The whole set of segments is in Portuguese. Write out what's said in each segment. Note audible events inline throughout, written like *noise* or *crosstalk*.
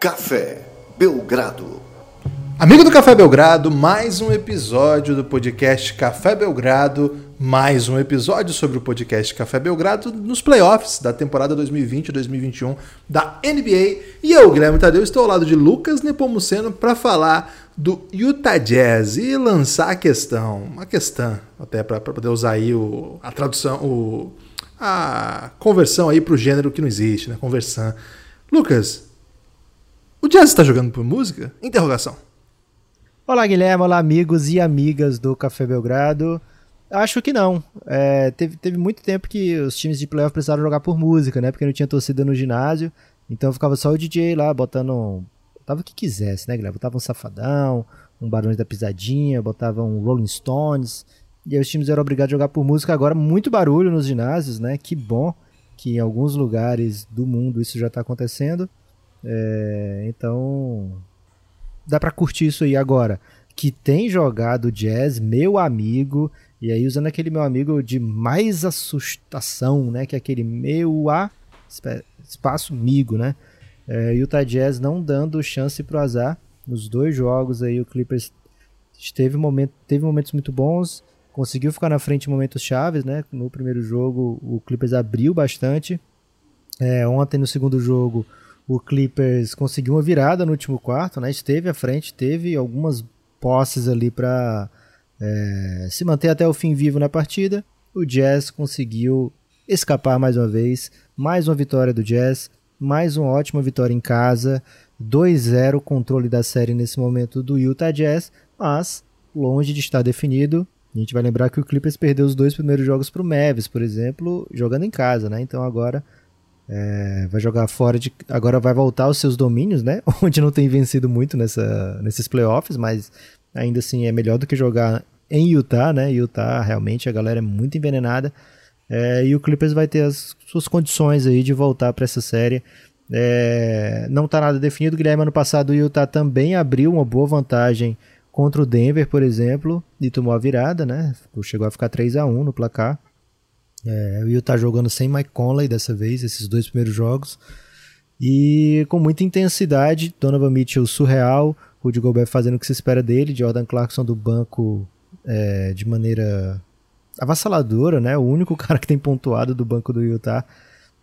Café Belgrado. Amigo do Café Belgrado, mais um episódio do podcast Café Belgrado, mais um episódio sobre o podcast Café Belgrado nos playoffs da temporada 2020-2021 da NBA. E eu, Guilherme Tadeu, estou ao lado de Lucas Nepomuceno para falar do Utah Jazz e lançar a questão, uma questão, até para poder usar aí o, a tradução, o, a conversão aí para o gênero que não existe, né? Conversão. Lucas, o Jazz está jogando por música? Interrogação. Olá, Guilherme. Olá, amigos e amigas do Café Belgrado. Acho que não. É, teve, teve muito tempo que os times de playoff precisaram jogar por música, né? Porque não tinha torcida no ginásio. Então ficava só o DJ lá botando. Botava o que quisesse, né, Guilherme? Botava um Safadão, um Barões da Pisadinha, botava um Rolling Stones. E aí os times eram obrigados a jogar por música. Agora, muito barulho nos ginásios, né? Que bom que em alguns lugares do mundo isso já está acontecendo. É, então, dá para curtir isso aí agora. Que tem jogado jazz, meu amigo, e aí usando aquele meu amigo de mais assustação, né? Que é aquele meu a espaço migo, né? É, Utah Jazz não dando chance pro azar. Nos dois jogos aí o Clippers teve, momento, teve momentos muito bons, conseguiu ficar na frente em momentos chaves, né? No primeiro jogo o Clippers abriu bastante. É, ontem no segundo jogo o Clippers conseguiu uma virada no último quarto, né? Esteve à frente, teve algumas posses ali para é, se manter até o fim vivo na partida. O Jazz conseguiu escapar mais uma vez, mais uma vitória do Jazz, mais uma ótima vitória em casa, 2-0 controle da série nesse momento do Utah Jazz, mas longe de estar definido. A gente vai lembrar que o Clippers perdeu os dois primeiros jogos para o Mavis, por exemplo, jogando em casa, né? Então agora é, vai jogar fora de. Agora vai voltar aos seus domínios, né? *laughs* Onde não tem vencido muito nessa, nesses playoffs, mas ainda assim é melhor do que jogar em Utah, né? Utah realmente a galera é muito envenenada. É, e o Clippers vai ter as suas condições aí de voltar para essa série. É, não está nada definido. Guilherme, ano passado o Utah também abriu uma boa vantagem contra o Denver, por exemplo, e tomou a virada, né? Chegou a ficar 3 a 1 no placar. É, o Utah jogando sem Mike Conley dessa vez, esses dois primeiros jogos. E com muita intensidade, Donovan Mitchell surreal, Rudy Gobert fazendo o que se espera dele, Jordan Clarkson do banco é, de maneira avassaladora, né? O único *laughs* cara que tem pontuado do banco do Utah.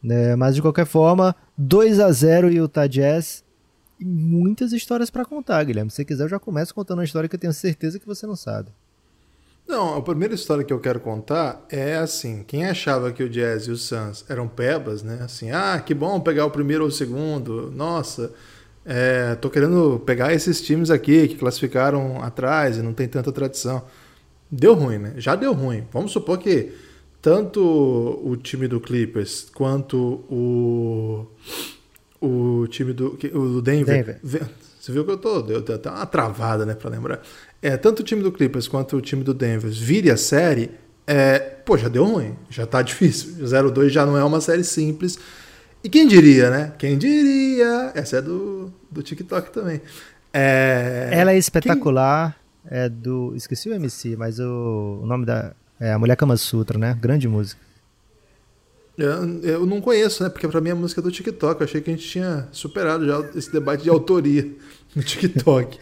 É, mas de qualquer forma, 2 a 0 Utah Jazz. E muitas histórias para contar, Guilherme. Se você quiser, eu já começo contando uma história que eu tenho certeza que você não sabe. Não, a primeira história que eu quero contar é assim: quem achava que o Jazz e o Suns eram pebas, né? Assim, ah, que bom pegar o primeiro ou o segundo, nossa, é, tô querendo pegar esses times aqui que classificaram atrás e não tem tanta tradição. Deu ruim, né? Já deu ruim. Vamos supor que tanto o time do Clippers quanto o, o time do o Denver, Denver. Você viu que eu tô, deu até uma travada, né, para lembrar é, tanto o time do Clippers quanto o time do Denver vire a série, é, pô, já deu ruim, já tá difícil. 0-2 já não é uma série simples. E quem diria, né? Quem diria? Essa é do, do TikTok também. É, Ela é espetacular. Quem... É do. Esqueci o MC, mas o, o nome da. É a Mulher Kama Sutra, né? Grande música. Eu, eu não conheço, né? Porque pra mim a música é do TikTok. Eu achei que a gente tinha superado já esse debate de autoria *laughs* no TikTok.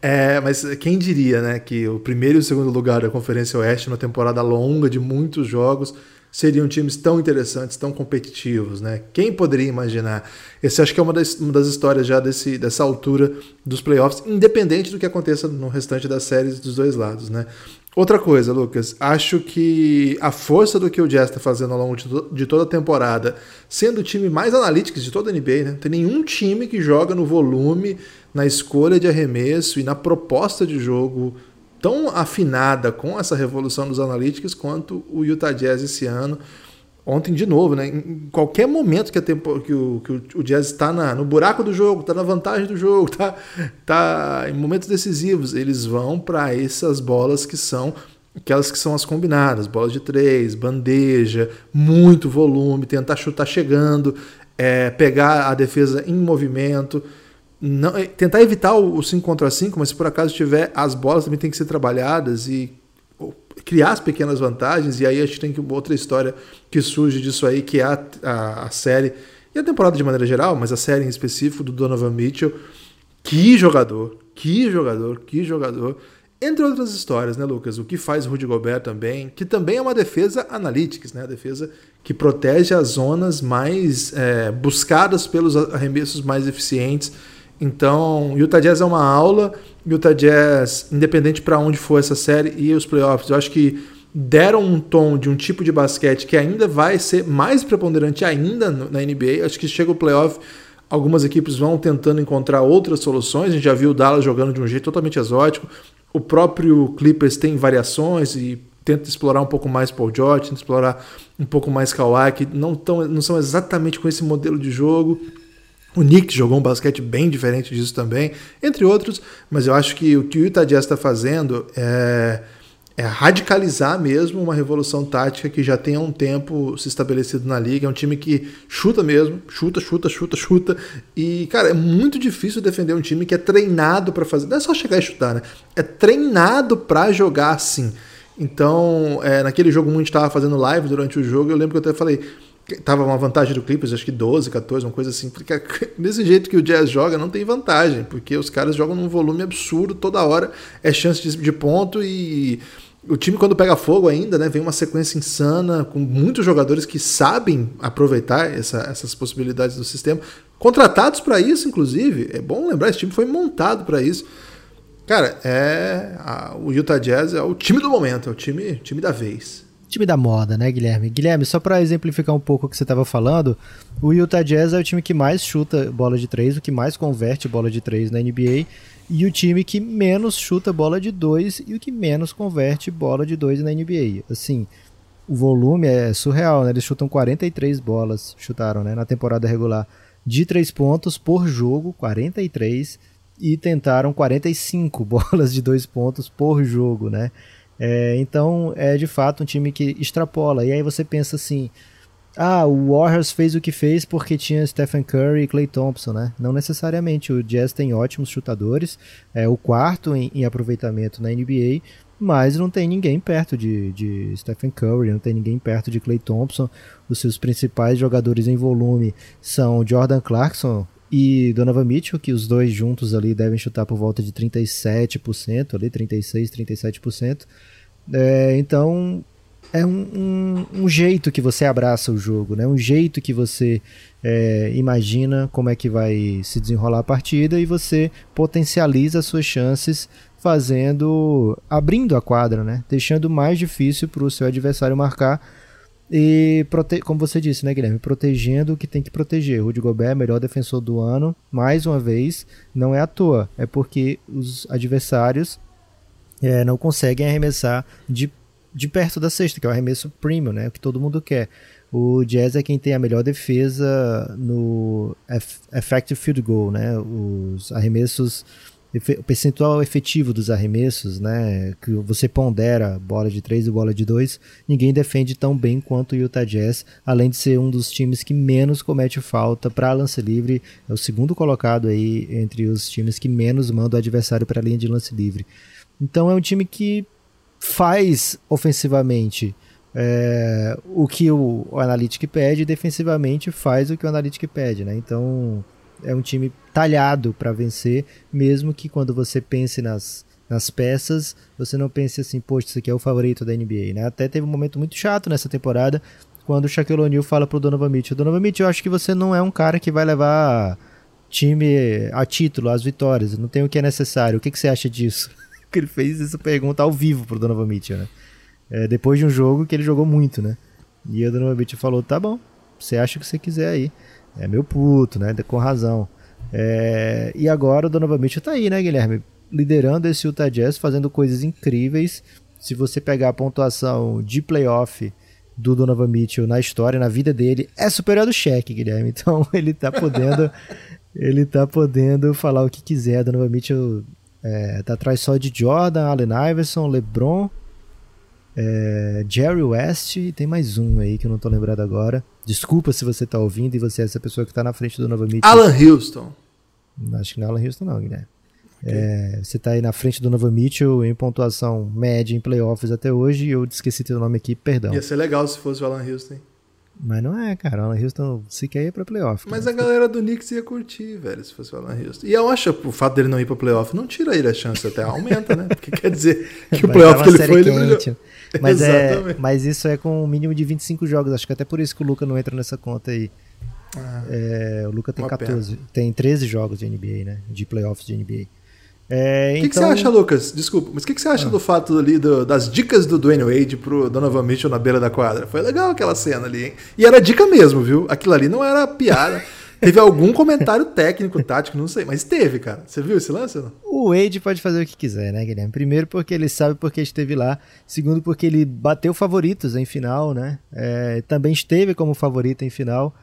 É, mas quem diria, né, que o primeiro e o segundo lugar da Conferência Oeste, numa temporada longa de muitos jogos, seriam times tão interessantes, tão competitivos, né? Quem poderia imaginar? Esse acho que é uma das, uma das histórias já desse, dessa altura dos playoffs, independente do que aconteça no restante das séries dos dois lados, né? Outra coisa, Lucas, acho que a força do que o Jazz está fazendo ao longo de, de, toda a temporada, sendo o time mais analítico de toda a NBA, né? Não tem nenhum time que joga no volume, na escolha de arremesso e na proposta de jogo tão afinada com essa revolução dos analíticos quanto o Utah Jazz esse ano. Ontem, de novo, né? em qualquer momento que, tempo, que, o, que o, Jazz está no buraco do jogo, está na vantagem do jogo, está tá em momentos decisivos, eles vão para essas bolas que são aquelas que são as combinadas, bolas de três, bandeja, muito volume, tentar chutar chegando, é, pegar a defesa em movimento. Não, é, tentar evitar o 5 contra 5, mas se por acaso tiver, as bolas também têm que ser trabalhadas e criar as pequenas vantagens. E aí a gente tem outra história que surge disso aí, que é a, a, a série E a temporada de maneira geral, mas a série em específico do Donovan Mitchell, que jogador, que jogador, que jogador. Entre outras histórias, né, Lucas? O que faz Rudy Gobert também, que também é uma defesa analytics, né? A defesa que protege as zonas mais é, buscadas pelos arremessos mais eficientes. Então, Utah Jazz é uma aula. Utah Jazz, independente para onde for essa série e os playoffs, eu acho que deram um tom de um tipo de basquete que ainda vai ser mais preponderante ainda na NBA. Acho que chega o playoff, algumas equipes vão tentando encontrar outras soluções. A gente já viu o Dallas jogando de um jeito totalmente exótico. O próprio Clippers tem variações e tenta explorar um pouco mais Paul George, tenta explorar um pouco mais Kawhi, que não, tão, não são exatamente com esse modelo de jogo. O Knicks jogou um basquete bem diferente disso também, entre outros, mas eu acho que o que o Utah Jazz está fazendo é é radicalizar mesmo uma revolução tática que já tem há um tempo se estabelecido na liga. É um time que chuta mesmo, chuta, chuta, chuta, chuta. E, cara, é muito difícil defender um time que é treinado para fazer. Não é só chegar e chutar, né? É treinado para jogar assim. Então, é, naquele jogo muito estava fazendo live durante o jogo, eu lembro que eu até falei, tava uma vantagem do Clippers, acho que 12, 14, uma coisa assim. Porque *laughs* desse jeito que o Jazz joga, não tem vantagem, porque os caras jogam num volume absurdo toda hora, é chance de, de ponto e o time quando pega fogo ainda, né, vem uma sequência insana com muitos jogadores que sabem aproveitar essa, essas possibilidades do sistema, contratados para isso, inclusive. É bom lembrar, esse time foi montado para isso. Cara, é a, o Utah Jazz é o time do momento, é o time, time da vez time da moda, né, Guilherme? Guilherme, só para exemplificar um pouco o que você estava falando, o Utah Jazz é o time que mais chuta bola de três, o que mais converte bola de três na NBA, e o time que menos chuta bola de dois e o que menos converte bola de dois na NBA. Assim, o volume é surreal, né? Eles chutam 43 bolas, chutaram, né, na temporada regular, de três pontos por jogo, 43, e tentaram 45 *laughs* bolas de dois pontos por jogo, né? É, então é de fato um time que extrapola. E aí você pensa assim: ah, o Warriors fez o que fez porque tinha Stephen Curry e Clay Thompson, né? Não necessariamente. O Jazz tem ótimos chutadores, é o quarto em, em aproveitamento na NBA, mas não tem ninguém perto de, de Stephen Curry, não tem ninguém perto de Clay Thompson. Os seus principais jogadores em volume são Jordan Clarkson, e Donovan Mitchell, que os dois juntos ali devem chutar por volta de 37%, ali 36, 37%. É, então é um, um, um, jeito que você abraça o jogo, né? um jeito que você é, imagina como é que vai se desenrolar a partida e você potencializa as suas chances fazendo, abrindo a quadra, né? deixando mais difícil para o seu adversário marcar e, como você disse, né, Guilherme? Protegendo o que tem que proteger. Rudy Gobert, melhor defensor do ano, mais uma vez, não é à toa. É porque os adversários é, não conseguem arremessar de, de perto da cesta, que é o arremesso premium, né? O que todo mundo quer. O Jazz é quem tem a melhor defesa no effective field goal, né? Os arremessos o percentual efetivo dos arremessos, né, que você pondera bola de 3 e bola de 2, ninguém defende tão bem quanto o Utah Jazz, além de ser um dos times que menos comete falta para lance livre, é o segundo colocado aí entre os times que menos mandam o adversário para a linha de lance livre. Então é um time que faz ofensivamente é, o que o, o Analytic pede e defensivamente faz o que o Analytic pede, né? Então é um time talhado para vencer, mesmo que quando você pense nas, nas peças, você não pense assim, poxa, isso aqui é o favorito da NBA, né? Até teve um momento muito chato nessa temporada, quando o Shaquille O'Neal fala pro Donovan Mitchell, Donovan Mitchell, eu acho que você não é um cara que vai levar time a título, às vitórias, não tem o que é necessário, o que, que você acha disso? *laughs* que ele fez essa pergunta ao vivo pro Donovan Mitchell, né? É, depois de um jogo que ele jogou muito, né? E o Donovan Mitchell falou, tá bom, você acha o que você quiser aí. É meu puto, né? Com razão. É, e agora o Donovan Mitchell tá aí, né, Guilherme? Liderando esse Utah Jazz, fazendo coisas incríveis. Se você pegar a pontuação de playoff do Donovan Mitchell na história, na vida dele, é superior do cheque, Guilherme. *laughs* Então ele tá podendo, ele tá podendo falar o que quiser. Donovan Mitchell é, tá atrás só de Jordan, Allen Iverson, LeBron, é, Jerry West e tem mais um aí que eu não tô lembrado agora. Desculpa se você tá ouvindo e você é essa pessoa que tá na frente do Nova Mitchell. Alan Houston. Acho que não é Alan Houston não, Guilherme. Okay. É, você tá aí na frente do Nova Mitchell em pontuação média em playoffs até hoje e eu esqueci teu nome aqui, perdão. Ia ser legal se fosse o Alan Houston. Mas não é, cara. O Alan Houston se quer ir pra playoff. Mas cara. a galera do Knicks ia curtir, velho, se fosse o Alan Houston. E eu acho que o fato dele não ir pra playoff não tira ele a chance, até aumenta, né? Porque quer dizer *laughs* que o Mas playoff que ele foi, ele brilhou. quente. Mas, é, mas isso é com um mínimo de 25 jogos. Acho que até por isso que o Luca não entra nessa conta aí. Ah, É, o Luca tem Uma 14, tem 13 jogos de NBA, né? De playoffs de NBA. É, O que, que você então- acha, Lucas? Desculpa, mas o que, que você acha do fato ali do- das dicas do Dwayne Wade pro Donovan Mitchell na beira da quadra? Foi legal aquela cena ali, hein? E era dica mesmo, viu? Aquilo ali não era piada. *laughs* teve algum comentário técnico, tático, não sei, mas teve, cara. Você viu esse lance? Não? O Wade pode fazer o que quiser, né, Guilherme? Primeiro porque ele sabe porque esteve lá. Segundo porque ele bateu favoritos em final, né? É, também esteve como favorito em final.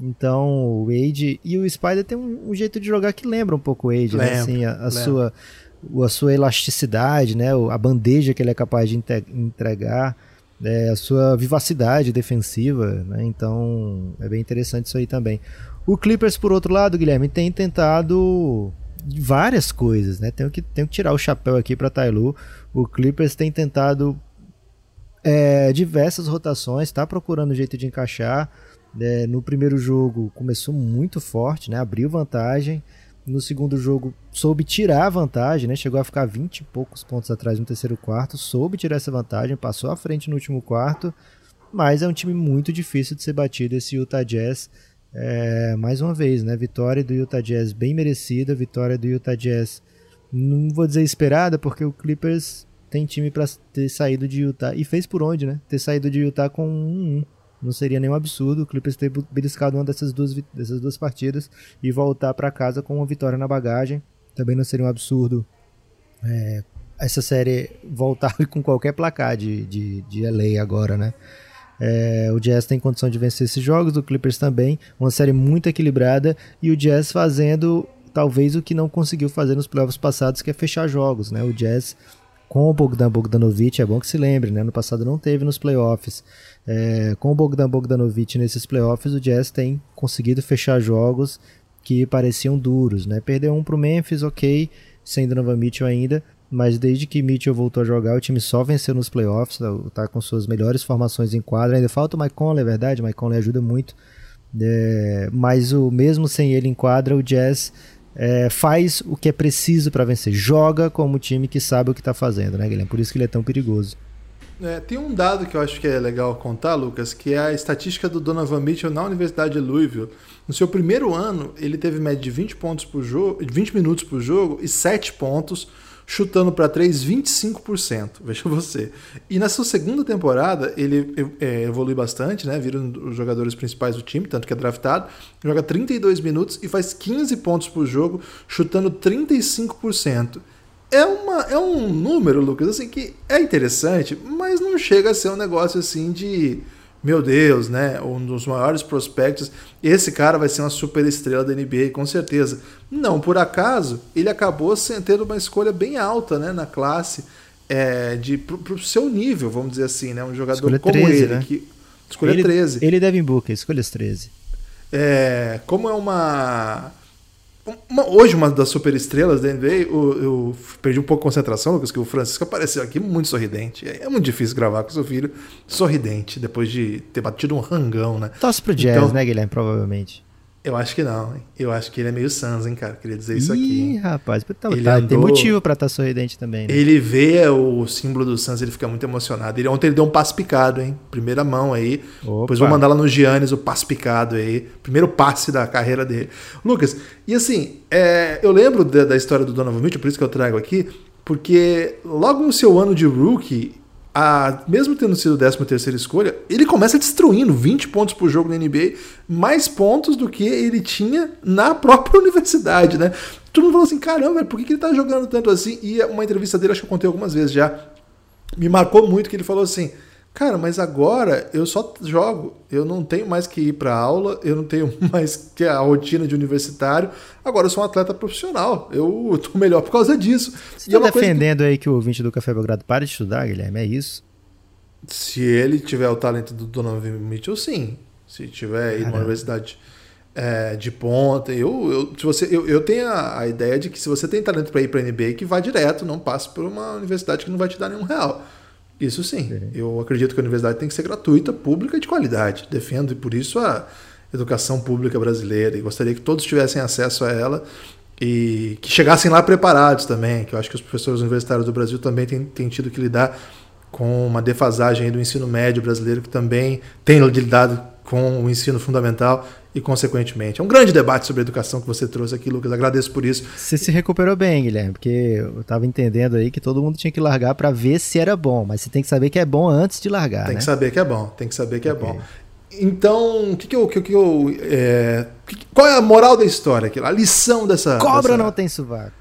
Então o Wade e o Spider tem um, um jeito de jogar que lembra um pouco o Wade, né? Lembra, Assim, a, a sua o- a sua elasticidade, né? o- A bandeja que ele é capaz de entregar, é, a sua vivacidade defensiva, né? Então é bem interessante isso aí também. O Clippers, por outro lado, Guilherme, tem tentado várias coisas, né? Tenho que, tenho que tirar o chapéu aqui para Tailu. O Clippers tem tentado é, diversas rotações, está procurando um jeito de encaixar. É, no primeiro jogo começou muito forte, né? Abriu vantagem. No segundo jogo soube tirar a vantagem, né? Chegou a ficar 20 e poucos pontos atrás no terceiro quarto, soube tirar essa vantagem, passou à frente no último quarto, mas é um time muito difícil de ser batido esse Utah Jazz. É, mais uma vez, né? Vitória do Utah Jazz bem merecida, vitória do Utah Jazz não vou dizer esperada, porque o Clippers tem time para ter saído de Utah e fez por onde, né? Ter saído de Utah com 1-1. Não seria nenhum absurdo o Clippers ter beliscado uma dessas duas, dessas duas partidas e voltar para casa com uma vitória na bagagem. Também não seria um absurdo é, essa série voltar *laughs* com qualquer placar de, de, de LA agora, né? É, o Jazz tem condição de vencer esses jogos, o Clippers também. Uma série muito equilibrada e o Jazz fazendo talvez o que não conseguiu fazer nos playoffs passados, que é fechar jogos, né? O Jazz com o Bogdan Bogdanovic, é bom que se lembre, né? No passado não teve nos playoffs. É, com o Bogdan Bogdanovic nesses playoffs, o Jazz tem conseguido fechar jogos que pareciam duros, né? Perdeu um pro Memphis, ok, sem Donovan Mitchell ainda, mas desde que Mitchell voltou a jogar, o time só venceu nos playoffs, tá, tá com suas melhores formações em quadra. Ainda falta o Mike Conley, é verdade, o Mike Conley ajuda muito. É, mas o mesmo sem ele em quadra, o Jazz é, faz o que é preciso para vencer. Joga como time que sabe o que está fazendo, né, Guilherme? Por isso que ele é tão perigoso. É, tem um dado que eu acho que é legal contar, Lucas, que é a estatística do Donovan Mitchell na Universidade de Louisville. No seu primeiro ano, ele teve média de 20 pontos por jogo, 20 minutos por jogo e 7 pontos, chutando para 3 25%. Veja você. E na sua segunda temporada, ele é, evolui bastante, né? Vira um dos jogadores principais do time, tanto que é draftado. Joga 32 minutos e faz 15 pontos por jogo, chutando 35%. É, uma, é um número, Lucas, assim, que é interessante, mas não chega a ser um negócio assim de. Meu Deus, né? Um dos maiores prospectos. Esse cara vai ser uma super estrela da NBA, com certeza. Não, por acaso, ele acabou tendo uma escolha bem alta né, na classe, é, de, pro, pro seu nível, vamos dizer assim, né? Um jogador Escolha como 13, ele. né? Que, escolha ele, 13. Ele e Devin Booker, escolhas 13. É, como é uma, uma- Hoje, uma das superestrelas da NBA, eu, eu perdi um pouco a concentração, Lucas, que o Francisco apareceu aqui muito sorridente. É, é muito difícil gravar com seu filho sorridente, depois de ter batido um rangão, né? Torce pro Jazz, Então- né, Guilherme? Provavelmente. Eu acho que não, hein? Eu acho que ele é meio Suns, hein, cara? Queria dizer isso aqui. Ih, rapaz, tá, Ele tá, tem andou- motivo pra estar sorridente também, né? Ele vê o símbolo do Suns, ele fica muito emocionado. Ele, ontem ele deu um passe picado, hein? Primeira mão aí. Opa. Depois vou mandar lá no Giannis o passe picado aí. Primeiro passe da carreira dele. Lucas, e assim, é, eu lembro da, da história do Donovan Mitchell, por isso que eu trago aqui, porque logo no seu ano de rookie, a, mesmo tendo sido 13 terceira escolha, ele começa destruindo 20 pontos por jogo na NBA, mais pontos do que ele tinha na própria *laughs* universidade, né? Todo mundo falou assim, caramba, por que, que ele tá jogando tanto assim? E uma entrevista dele, acho que eu contei algumas vezes já, me marcou muito que ele falou assim: Cara, mas agora eu só jogo, eu não tenho mais que ir para aula, eu não tenho *laughs* mais que a rotina de universitário. Agora eu sou um atleta profissional, eu *laughs* tô melhor por causa disso. Você E tá é coisa que- defendendo aí que o ouvinte do Café Belgrado pare de estudar, Guilherme? É isso? Se ele tiver o talento do Donovan Mitchell, sim. Se tiver ido numa universidade é, de ponta, eu, eu, se você, eu, eu tenho a, a ideia de que se você tem talento para ir para NBA, que vá direto, não passe por uma universidade que não vai te dar nenhum real. Isso sim. Eu acredito que a universidade tem que ser gratuita, pública e de qualidade. Defendo por isso a educação pública brasileira e gostaria que todos tivessem acesso a ela e que chegassem lá preparados também, que eu acho que os professores universitários do Brasil também têm, têm tido que lidar com uma defasagem do ensino médio brasileiro que também tem lidado com o ensino fundamental e, consequentemente. É um grande debate sobre educação que você trouxe aqui, Lucas. Agradeço por isso. Você se recuperou bem, Guilherme, porque eu estava entendendo aí que todo mundo tinha que largar para ver se era bom, mas você tem que saber que é bom antes de largar. Tem né? que saber que é bom, tem que saber que okay. é bom. Então, o que, que eu. Que, que eu é, qual é a moral da história? A lição dessa. Cobra dessa... não tem sovaco.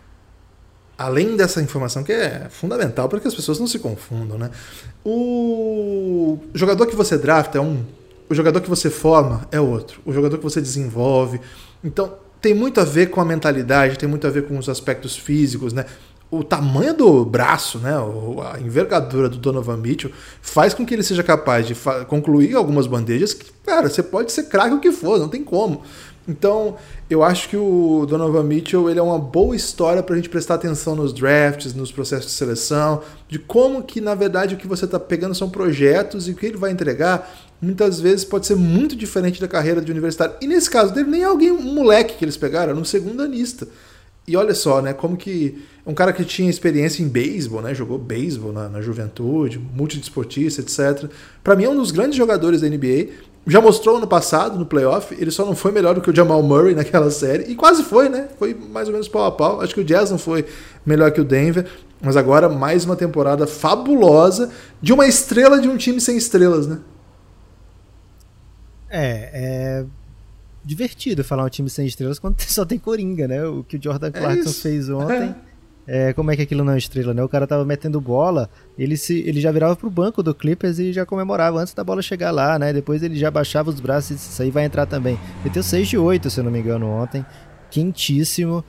Além dessa informação que é fundamental para que as pessoas não se confundam, né? O jogador que você drafta é um, o jogador que você forma é outro, o jogador que você desenvolve. Então, tem muito a ver com a mentalidade, tem muito a ver com os aspectos físicos, né? o tamanho do braço, né, a envergadura do Donovan Mitchell faz com que ele seja capaz de concluir algumas bandejas que, cara, você pode ser craque o que for, não tem como. Então, eu acho que o Donovan Mitchell ele é uma boa história para a gente prestar atenção nos drafts, nos processos de seleção, de como que, na verdade, o que você está pegando são projetos e o que ele vai entregar muitas vezes pode ser muito diferente da carreira de universitário. E nesse caso dele, nem é alguém, um moleque que eles pegaram, era um segundo anista. E olha só, né, como que um cara que tinha experiência em beisebol, né, jogou beisebol na, na juventude, multidesportista, etc. Para mim é um dos grandes jogadores da NBA. Já mostrou no passado, no playoff, ele só não foi melhor do que o Jamal Murray naquela série, e quase foi, né? Foi mais ou menos pau a pau. Acho que o Jazz não foi melhor que o Denver, mas agora mais uma temporada fabulosa de uma estrela de um time sem estrelas, né? É, é divertido falar um time sem estrelas quando *laughs* só tem Coringa, né? O que o Jordan é Clarkson é fez ontem. É. é. como é que aquilo não é estrela, né? O cara tava metendo bola, ele, se, ele já virava pro banco do Clippers e já comemorava antes da bola chegar lá, né? Depois ele já baixava os braços e disse, isso aí vai entrar também. Meteu 6 de 8, se eu não me engano, ontem. Quentíssimo.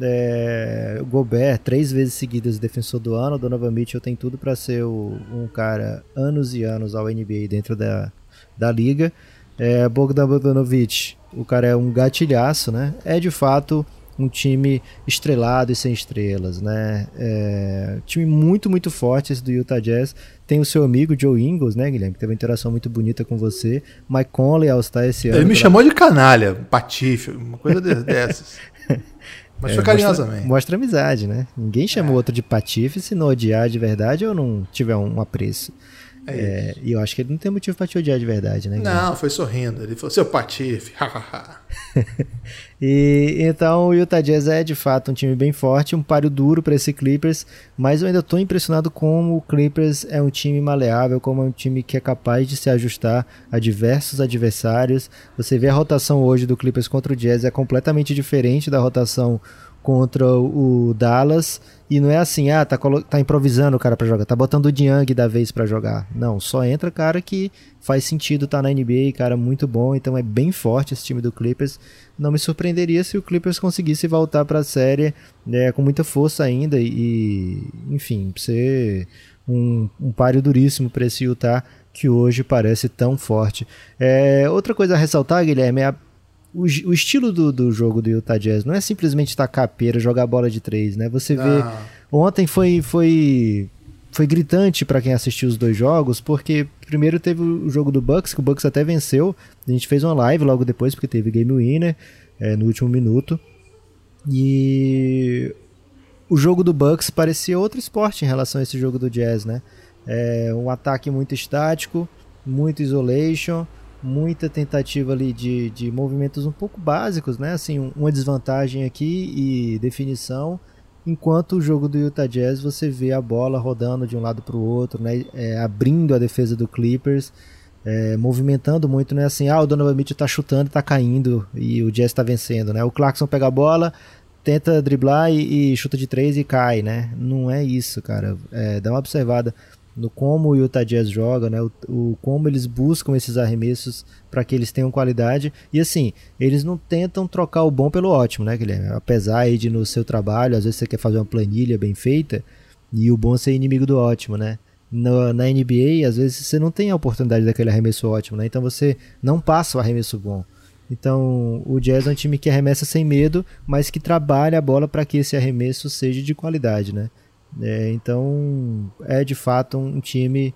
É, o Gobert, três vezes seguidas defensor do ano. O Donovan Mitchell tem tudo para ser o, um cara anos e anos ao NBA dentro da, da liga. É, Bogdan Bogdanovic, o cara é um gatilhaço, né? É de fato um time estrelado e sem estrelas, né? É, time muito, muito forte esse do Utah Jazz. Tem o seu amigo Joe Ingles, né, Guilherme? Que teve uma interação muito bonita com você. Mike Conley ao estar esse ano. Ele me chamou de canalha, patife, uma coisa dessas. *laughs* Mas é, foi carinhosamente. Mostra, mostra amizade, né? Ninguém chamou é. outro de patife se não odiar de verdade ou não tiver um apreço. É, é e eu acho que ele não tem motivo para te odiar de verdade, né? Não, foi sorrindo. Ele falou, seu patife, *laughs* e então o Utah Jazz é de fato um time bem forte, um páreo duro para esse Clippers, mas eu ainda estou impressionado como o Clippers é um time maleável, como é um time que é capaz de se ajustar a diversos adversários. Você vê a rotação hoje do Clippers contra o Jazz é completamente diferente da rotação contra o Dallas e não é assim, ah, tá, tá improvisando o cara para jogar, tá botando o Diang da vez para jogar. Não, só entra cara que faz sentido tá na NBA, cara muito bom, então é bem forte esse time do Clippers. Não me surpreenderia se o Clippers conseguisse voltar para a série né, com muita força ainda e, enfim, ser um, um páreo duríssimo para esse Utah que hoje parece tão forte. É, outra coisa a ressaltar, Guilherme, é a o, o estilo do, do jogo do Utah Jazz não é simplesmente tacar pera, jogar bola de três, né? Você vê. Ontem foi, foi, foi gritante para quem assistiu os dois jogos, porque primeiro teve o jogo do Bucks, que o Bucks até venceu. A gente fez uma live logo depois, porque teve game winner é, no último minuto. E o jogo do Bucks parecia outro esporte em relação a esse jogo do Jazz, né? É um ataque muito estático, muito isolation muita tentativa ali de, de movimentos um pouco básicos, né? Assim, uma desvantagem aqui e definição. Enquanto o jogo do Utah Jazz você vê a bola rodando de um lado para o outro, né? É, abrindo a defesa do Clippers, é, movimentando muito, não é assim, ah, o Donovan Mitchell está chutando, está caindo e o Jazz está vencendo, né? O Clarkson pega a bola, tenta driblar e, e, chuta de três e cai, né? Não é isso, cara. É, dá uma observada no como o Utah Jazz joga, né? O, o como eles buscam esses arremessos para que eles tenham qualidade. E assim, eles não tentam trocar o bom pelo ótimo, né, Guilherme? Apesar de no seu trabalho, às vezes você quer fazer uma planilha bem feita e o bom ser inimigo do ótimo, né? No, na NBA, às vezes você não tem a oportunidade daquele arremesso ótimo, né? Então você não passa o arremesso bom. Então, o Jazz é um time que arremessa sem medo, mas que trabalha a bola para que esse arremesso seja de qualidade, né? É, então é de fato um time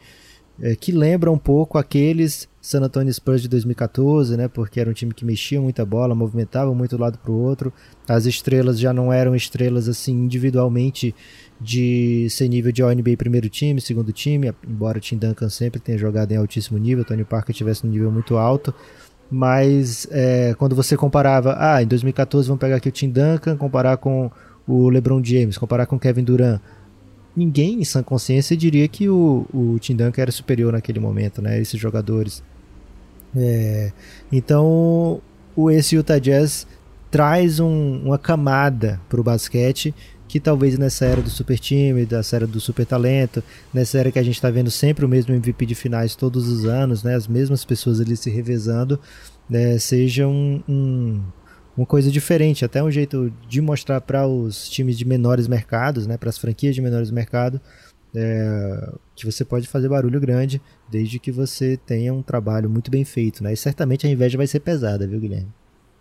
é, que lembra um pouco aqueles San Antonio Spurs de 2014, né? Porque era um time que mexia muita bola, movimentava muito do lado para o outro. As estrelas já não eram estrelas assim individualmente de ser nível de All-NBA primeiro time, segundo time, embora o Tim Duncan sempre tenha jogado em altíssimo nível, Tony Parker tivesse um nível muito alto. Mas é, quando você comparava, ah, em 2014 vamos pegar aqui o Tim Duncan, comparar com o LeBron James, comparar com o Kevin Durant ninguém em sã consciência diria que o, o Tim Duncan era superior naquele momento, né? Esses jogadores. É, então, o esse Utah Jazz traz um, uma camada para o basquete que talvez nessa era do super time, dessa era do super talento, nessa era que a gente está vendo sempre o mesmo MVP de finais todos os anos, né? As mesmas pessoas ali se revezando, né? seja um, um uma coisa diferente, até um jeito de mostrar para os times de menores mercados, né, para as franquias de menores mercado, é, que você pode fazer barulho grande desde que você tenha um trabalho muito bem feito, né? E certamente a inveja vai ser pesada, viu, Guilherme?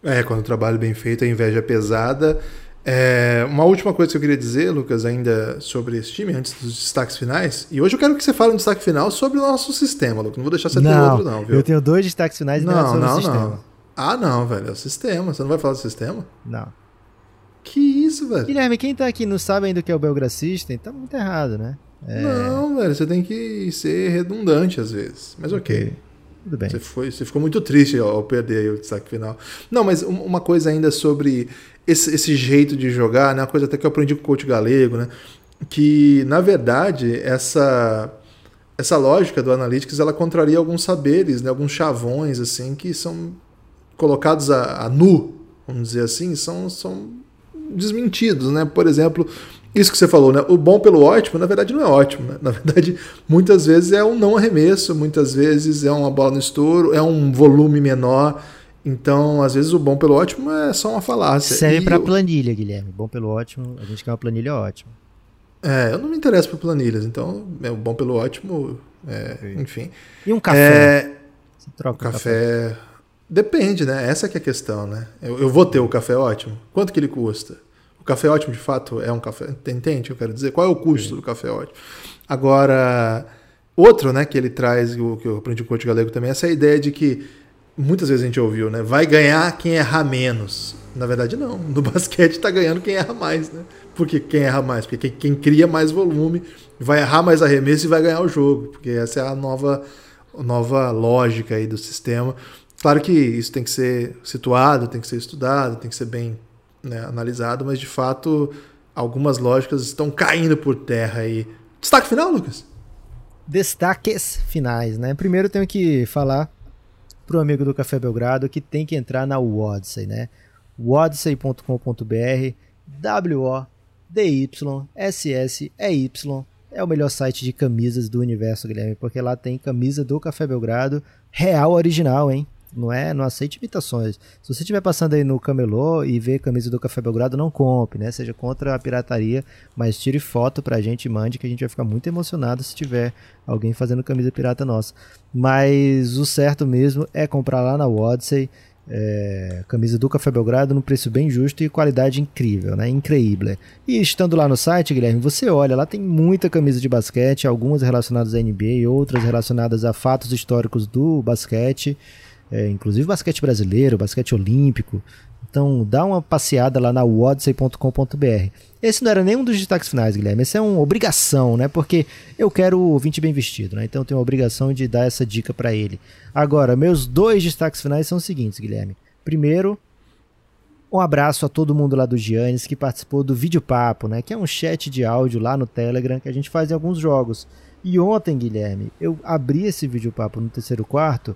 É, quando o trabalho bem feito, a inveja é pesada. É, uma última coisa que eu queria dizer, Lucas, ainda sobre esse time, antes dos destaques finais. E hoje eu quero que você fale um destaque final sobre o nosso sistema, Lucas. Não vou deixar você não, ter outro, não, viu? Eu tenho dois destaques finais e não, sobre não, o sistema. Não. Ah, não, velho. É o sistema. Você não vai falar do sistema? Não. Que isso, velho? Guilherme, quem tá aqui não sabe ainda o que é o Belgra System, tá muito errado, né? É... Não, velho. Você tem que ser redundante às vezes. Mas ok. okay. Tudo bem. Você, foi, você ficou muito triste ao perder o destaque final. Não, mas uma coisa ainda sobre esse, esse jeito de jogar, né? Uma coisa até que eu aprendi com o coach galego, né? Que, na verdade, essa essa lógica do Analytics ela contraria alguns saberes, né, alguns chavões assim que são colocados a, a, nu, vamos dizer assim, são, são desmentidos, né? Por exemplo, isso que você falou, né? O bom pelo ótimo, na verdade não é ótimo, né? *laughs* Na verdade, muitas vezes é um não arremesso, muitas vezes é uma bola no estouro, é um volume menor. Então, às vezes o bom pelo ótimo é só uma falácia. Serve para eu... planilha, Guilherme. Bom pelo ótimo, a gente quer uma planilha ótima. É, eu não me interesso por planilhas, então é o bom pelo ótimo, é, enfim. E um café? É, Você troca um café, café. Depende, né? Essa que é a questão, né? Eu, eu, vou ter o café ótimo. Quanto que ele custa? O café ótimo, de fato, é um café. Entende o que eu quero dizer? Qual é o custo Sim. do café ótimo? Agora, outro, né, que ele traz, o que eu aprendi com o coach galego também, essa ideia de que muitas vezes a gente ouviu, né? Vai ganhar quem errar menos. Na verdade, não. No *laughs* basquete está ganhando quem erra mais, né? Porque quem erra mais? Porque quem, quem, cria mais volume vai errar mais arremesso e vai ganhar o jogo. Porque essa é a nova, nova lógica aí do sistema. Claro que isso tem que ser situado, tem que ser estudado, tem que ser bem né, analisado, mas de fato algumas lógicas estão caindo por terra aí. Destaque final, Lucas? Destaques finais, né? Primeiro tenho que falar pro amigo do Café Belgrado que tem que entrar na Wodsey, né? wodsey.com.br W-O D-Y-S-S-E-Y. É o melhor site de camisas do universo, Guilherme, porque lá tem camisa do Café Belgrado real original, hein? Não é, não aceite imitações. Se você estiver passando aí no camelô e ver camisa do Café Belgrado, não compre, né? Seja contra a pirataria, mas tire foto pra gente e mande que a gente vai ficar muito emocionado se tiver alguém fazendo camisa pirata nossa. Mas o certo mesmo é comprar lá na Odyssey. É, camisa do Café Belgrado num preço bem justo e qualidade incrível, né? Increíble. E estando lá no site, Guilherme, você olha, lá tem muita camisa de basquete, algumas relacionadas à NBA, outras relacionadas a fatos históricos do basquete, é, inclusive basquete brasileiro, basquete olímpico. Então dá uma passeada lá na odyssey.com.br. Esse não era nenhum dos destaques finais, Guilherme. Esse é uma obrigação, né? Porque eu quero o ouvinte bem vestido, né? Então eu tenho a obrigação de dar essa dica para ele. Agora, meus dois destaques finais são os seguintes, Guilherme. Primeiro, um abraço a todo mundo lá do Giannis que participou do Vídeo Papo, né? Que é um chat de áudio lá no Telegram que a gente faz em alguns jogos. E ontem, Guilherme, eu abri esse Vídeo Papo no terceiro quarto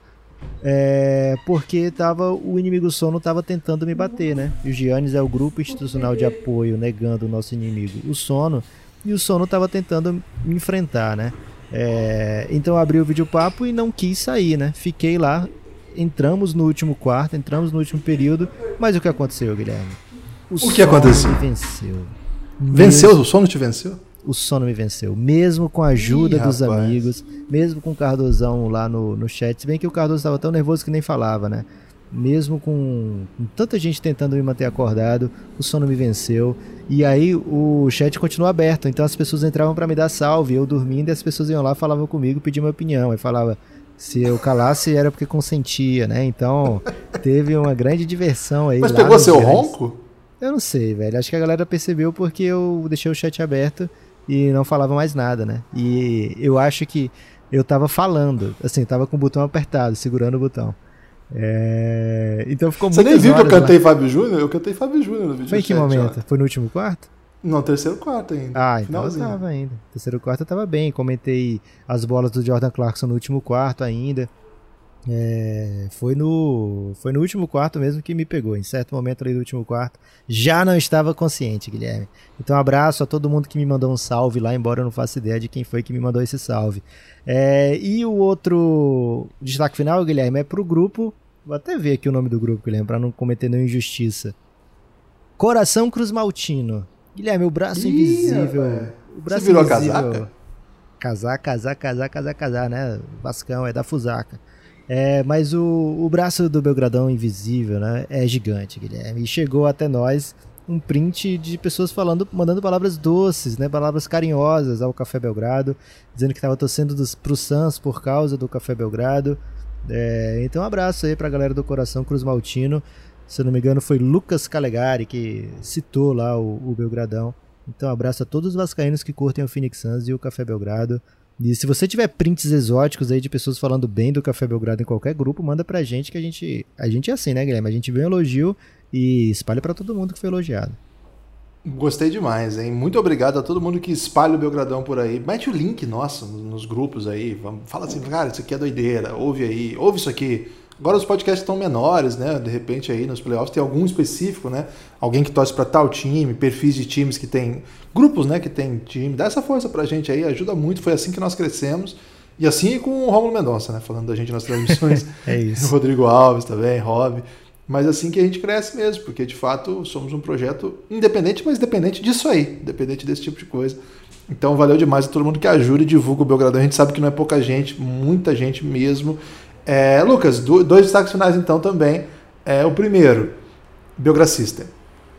é, porque tava, o inimigo sono estava tentando me bater, né? E o Giannis é o grupo institucional de apoio negando o nosso inimigo, o sono, e o sono estava tentando me enfrentar, né? É, então abri o vídeo papo e não quis sair, né? Fiquei lá, entramos no último quarto, entramos no último período, mas o que aconteceu, Guilherme? O, o que aconteceu? venceu. Venceu? O sono te venceu? O sono me venceu. Mesmo com a ajuda Ih, dos rapaz. amigos, mesmo com o Cardozão lá no, no chat, se bem que o Cardoso estava tão nervoso que nem falava, né? mesmo com, com, tanta gente tentando me manter acordado, o sono me venceu. E aí o chat continuou aberto, então as pessoas entravam para me dar salve, eu dormindo, e as pessoas iam lá, falavam comigo, pediam minha opinião, aí falava se eu calasse era porque consentia, né? Então *laughs* teve uma grande diversão aí. Mas pegou seu ronco? Eu não sei, velho. Acho que a galera percebeu porque eu deixei o chat aberto e não falava mais nada, né? E eu acho que eu tava falando, assim, tava com o botão apertado, segurando o botão. É... Então ficou muito. Você nem viu que eu cantei lá. Fábio Júnior? Eu cantei Fábio Júnior no vídeo. Foi em que chat, momento? Foi no último quarto? No terceiro quarto ainda. Ah, então eu tava ainda. Terceiro quarto eu tava bem. Comentei as bolas do Jordan Clarkson no último quarto ainda. É, foi no foi no último quarto mesmo que me pegou. Em certo momento ali do último quarto, já não estava consciente, Guilherme. Então, um abraço a todo mundo que me mandou um salve lá, embora eu não faça ideia de quem foi que me mandou esse salve. É, e o outro destaque final, Guilherme, é pro grupo. Vou até ver aqui o nome do grupo, Guilherme, para não cometer nenhuma injustiça. Coração Cruz Maltino. Guilherme, o braço Ih, invisível. O braço Você virou invisível. casaca? Casar, casar, casar, casar, casar, né? Vascão, é da Fusaca. É, mas o, o braço do Belgradão invisível, né? É gigante, Guilherme. E chegou até nós um print de pessoas falando, mandando palavras doces, né? Palavras carinhosas ao Café Belgrado, dizendo que estava torcendo dos, pro Sans por causa do Café Belgrado. É, então um abraço aí pra galera do Coração Cruz Maltino. Se eu não me engano, foi Lucas Calegari que citou lá o, o Belgradão. Então um abraço a todos os vascaínos que curtem o Phoenix Suns e o Café Belgrado. E se você tiver prints exóticos aí de pessoas falando bem do Café Belgrado em qualquer grupo, manda pra gente que a gente. A gente é assim, né, Guilherme? A gente vê um elogio e espalha para todo mundo que foi elogiado. Gostei demais, hein? Muito obrigado a todo mundo que espalha o Belgradão por aí. Mete o link nosso nos grupos aí. Fala assim, cara, isso aqui é doideira. Ouve aí, ouve isso aqui. Agora os podcasts estão menores, né? De repente aí nos playoffs tem algum específico, né? Alguém que torce para tal time, perfis de times que tem grupos, né? Que tem time. Dá essa força pra gente aí, ajuda muito. Foi assim que nós crescemos. E assim com o Romulo Mendonça, né? Falando da gente nas transmissões. *laughs* é isso. Rodrigo Alves também, Rob. Mas assim que a gente cresce mesmo, porque de fato somos um projeto independente, mas dependente disso aí, dependente desse tipo de coisa. Então valeu demais a todo mundo que ajuda e divulga o Belgradão. A gente sabe que não é pouca gente, muita gente mesmo. É, Lucas, dois destaques finais então também. É, o primeiro, Belgra System.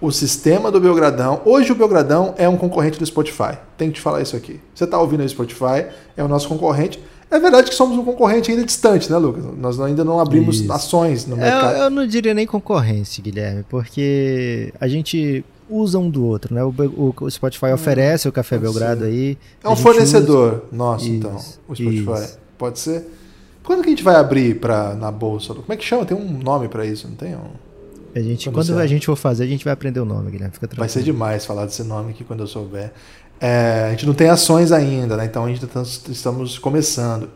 O sistema do Belgradão. Hoje o Belgradão é um concorrente do Spotify. Tem que te falar isso aqui. Você está ouvindo o Spotify, é o nosso concorrente. É verdade que somos um concorrente ainda distante, né, Lucas? Nós ainda não abrimos isso. ações no mercado. Eu, eu não diria nem concorrência, Guilherme, porque a gente usa um do outro, né? O, o, o Spotify hum, oferece o Café Belgrado ser. aí. É um fornecedor usa... nosso, então, isso, então, o Spotify. Isso. Pode ser? Quando que a gente vai abrir pra, na bolsa? Como é que chama? Tem um nome para isso, não tem? Um... A gente, quando, quando a gente for fazer, a gente vai aprender o nome, Guilherme. Fica tranquilo. Vai ser demais falar desse nome aqui quando eu souber. É, a gente não tem ações ainda, né? Então a gente tá, estamos começando.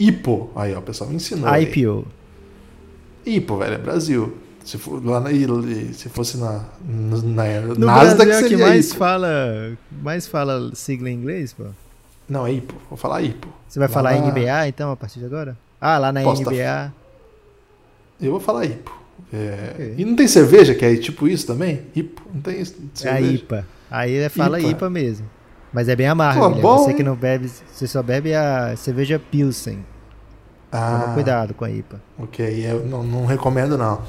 IPO. Aí, ó, o pessoal me ensinou. IPO. Aí. IPO, velho, é Brasil. Se, for, lá na, se fosse na, na, na no Nasdaq, Brasil é que mais IPO. fala, mais fala sigla em inglês, pô? Não, é IPO. Vou falar IPO. Você vai lá falar na... NBA, então, a partir de agora? Ah, lá na Posta. NBA. Eu vou falar IPO. É... Okay. E não tem cerveja que é tipo isso também? IPO. Não tem cerveja. É a IPA. Aí fala IPA, IPA mesmo. Mas é bem amargo. Pô, você que não bebe, você só bebe a cerveja Pilsen. Ah, Toma cuidado com a IPA. Ok, eu não, não recomendo não.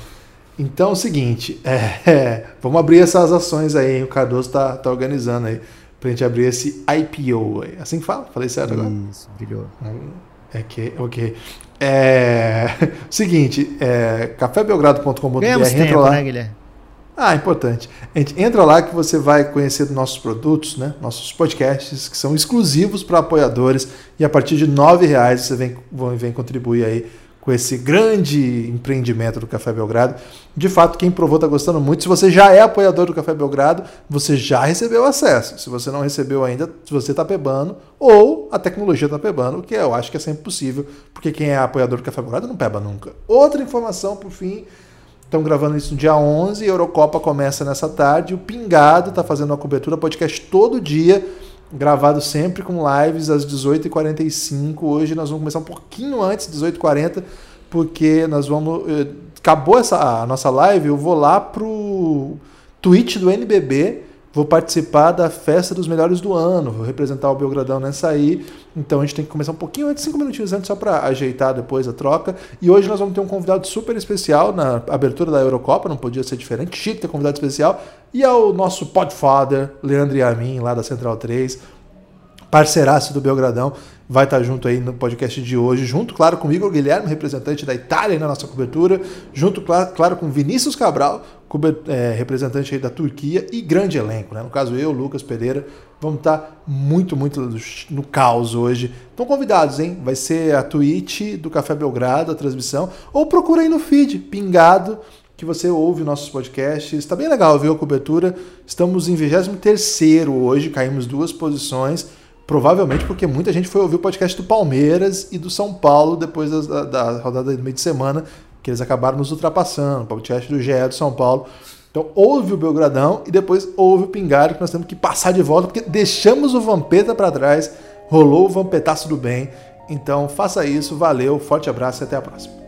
Então é o seguinte, *laughs* é, é, vamos abrir essas ações aí, o Cardoso tá, tá organizando aí, pra gente abrir esse IPO aí. Assim que fala? Falei certo agora? Isso, brilhou. É que, ok. É, *laughs* seguinte, é, cafébelgrado.com.br, entra lá. Né, Guilherme? Ah, importante. Gente entra lá que você vai conhecer nossos produtos, né? nossos podcasts, que são exclusivos para apoiadores. E a partir de R$ reais você vem, vem contribuir aí com esse grande empreendimento do Café Belgrado. De fato, quem provou está gostando muito. Se você já é apoiador do Café Belgrado, você já recebeu acesso. Se você não recebeu ainda, você está pebando, ou a tecnologia está pebando, o que eu acho que é sempre possível, porque quem é apoiador do Café Belgrado não peba nunca. Outra informação, por fim, estão gravando isso no dia 11, a Eurocopa começa nessa tarde, o Pingado está fazendo uma cobertura podcast todo dia gravado sempre com lives às 18h45. Hoje nós vamos começar um pouquinho antes, 18h40, porque nós vamos. Eh, acabou essa a nossa live, eu vou lá pro Twitch do NBB, vou participar da festa dos melhores do ano, vou representar o Belgradão nessa aí. Então a gente tem que começar um pouquinho antes, cinco minutinhos antes, só para ajeitar depois a troca. E hoje nós vamos ter um convidado super especial na abertura da Eurocopa, não podia ser diferente, chique ter convidado especial. E é o nosso podfather, Leandro Yamin, lá da Central 3, parceiraço do Belgradão vai estar junto aí no podcast de hoje, junto, claro, com o Igor Guilherme, representante da Itália na nossa cobertura, junto, claro, com Vinícius Cabral, é, representante aí da Turquia e grande elenco, né? No caso eu, Lucas Pereira, vamos estar muito, muito no caos hoje. Estão convidados, hein? Vai ser a Twitch do Café Belgrado, a transmissão, ou procura aí no feed, pingado, que você ouve nossos podcasts. Está bem legal, viu a cobertura? Estamos em 23 hoje, caímos duas posições. Provavelmente porque muita gente foi ouvir o podcast do Palmeiras e do São Paulo depois da, da rodada do meio de semana, que eles acabaram nos ultrapassando. O podcast do GE do São Paulo. Então ouve o Belgradão e depois ouve o Pingário, que nós temos que passar de volta, porque deixamos o Vampeta para trás, rolou o Vampetaço do bem. Então faça isso, valeu, forte abraço e até a próxima.